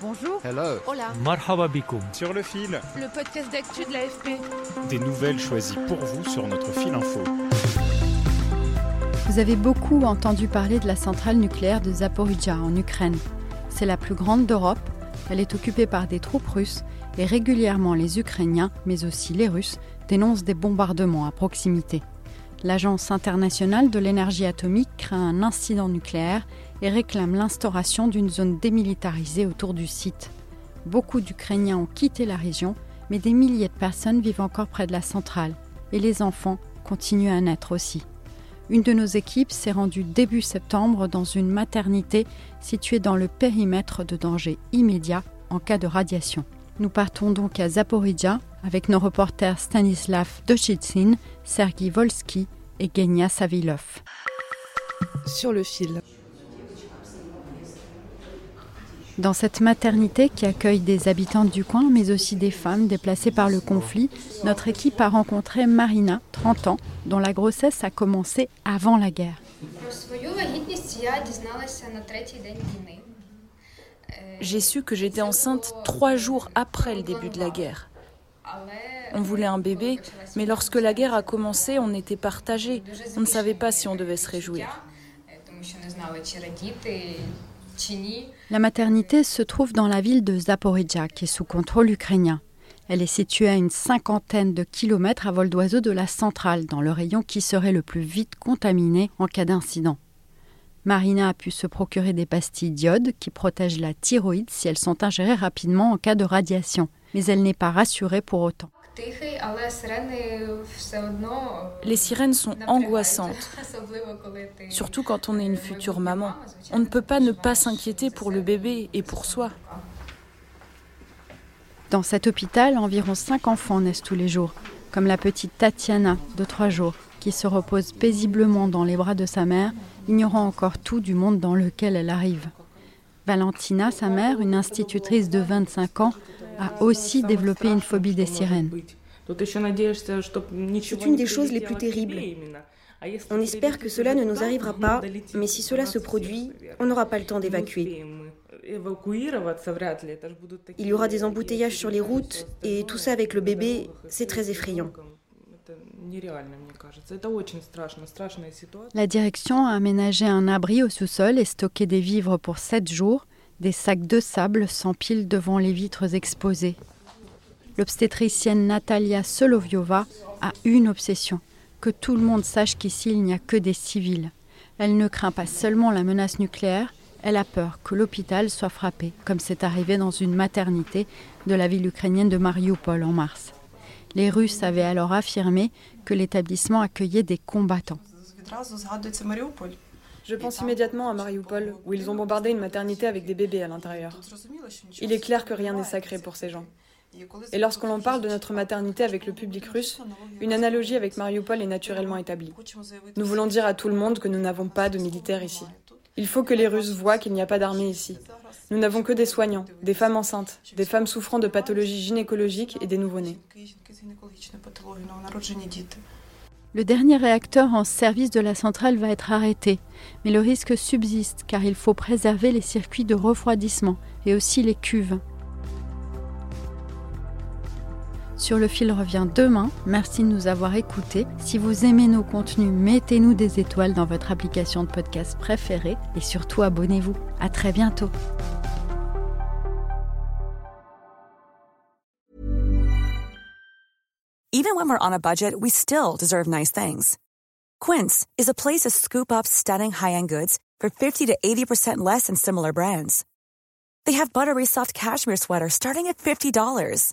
Bonjour. Hello. Hola. Marhaba bikoum. Sur le fil, Le podcast d'actu de l'AFP. des nouvelles choisies pour vous sur notre fil info. Vous avez beaucoup entendu parler de la centrale nucléaire de Zaporizhia en Ukraine. C'est la plus grande d'Europe, elle est occupée par des troupes russes et régulièrement les Ukrainiens, mais aussi les Russes, dénoncent des bombardements à proximité. L'Agence internationale de l'énergie atomique craint un incident nucléaire et réclame l'instauration d'une zone démilitarisée autour du site. Beaucoup d'Ukrainiens ont quitté la région, mais des milliers de personnes vivent encore près de la centrale et les enfants continuent à naître aussi. Une de nos équipes s'est rendue début septembre dans une maternité située dans le périmètre de danger immédiat en cas de radiation. Nous partons donc à Zaporizhia avec nos reporters Stanislav Dochitsin, Sergei Volsky et Genia Savilov. Sur le fil. Dans cette maternité qui accueille des habitants du coin, mais aussi des femmes déplacées par le conflit, notre équipe a rencontré Marina, 30 ans, dont la grossesse a commencé avant la guerre. J'ai su que j'étais enceinte trois jours après le début de la guerre. On voulait un bébé, mais lorsque la guerre a commencé, on était partagés. On ne savait pas si on devait se réjouir. La maternité se trouve dans la ville de Zaporizhia, qui est sous contrôle ukrainien. Elle est située à une cinquantaine de kilomètres à vol d'oiseau de la centrale, dans le rayon qui serait le plus vite contaminé en cas d'incident. Marina a pu se procurer des pastilles d'iode qui protègent la thyroïde si elles sont ingérées rapidement en cas de radiation, mais elle n'est pas rassurée pour autant. Les sirènes sont angoissantes, surtout quand on est une future maman. On ne peut pas ne pas s'inquiéter pour le bébé et pour soi. Dans cet hôpital, environ cinq enfants naissent tous les jours, comme la petite Tatiana de trois jours, qui se repose paisiblement dans les bras de sa mère, ignorant encore tout du monde dans lequel elle arrive. Valentina, sa mère, une institutrice de 25 ans, a aussi développé une phobie des sirènes. C'est une des choses les plus terribles. On espère que cela ne nous arrivera pas, mais si cela se produit, on n'aura pas le temps d'évacuer. Il y aura des embouteillages sur les routes, et tout ça avec le bébé, c'est très effrayant. La direction a aménagé un abri au sous-sol et stocké des vivres pour 7 jours. Des sacs de sable s'empilent devant les vitres exposées. L'obstétricienne Natalia Soloviova a une obsession que tout le monde sache qu'ici il n'y a que des civils. Elle ne craint pas seulement la menace nucléaire, elle a peur que l'hôpital soit frappé, comme c'est arrivé dans une maternité de la ville ukrainienne de Mariupol en mars. Les Russes avaient alors affirmé que l'établissement accueillait des combattants. Je pense immédiatement à Mariupol, où ils ont bombardé une maternité avec des bébés à l'intérieur. Il est clair que rien n'est sacré pour ces gens. Et lorsqu'on l'on parle de notre maternité avec le public russe, une analogie avec Mariupol est naturellement établie. Nous voulons dire à tout le monde que nous n'avons pas de militaires ici. Il faut que les Russes voient qu'il n'y a pas d'armée ici. Nous n'avons que des soignants, des femmes enceintes, des femmes souffrant de pathologies gynécologiques et des nouveau-nés. Le dernier réacteur en service de la centrale va être arrêté, mais le risque subsiste car il faut préserver les circuits de refroidissement et aussi les cuves. Sur le fil revient demain. Merci de nous avoir écoutés. Si vous aimez nos contenus, mettez-nous des étoiles dans votre application de podcast préférée et surtout abonnez-vous. À très bientôt. Even when we're on a budget, we still deserve nice things. Quince is a place to scoop up stunning high-end goods for 50 to 80% less than similar brands. They have buttery soft cashmere sweaters starting at $50,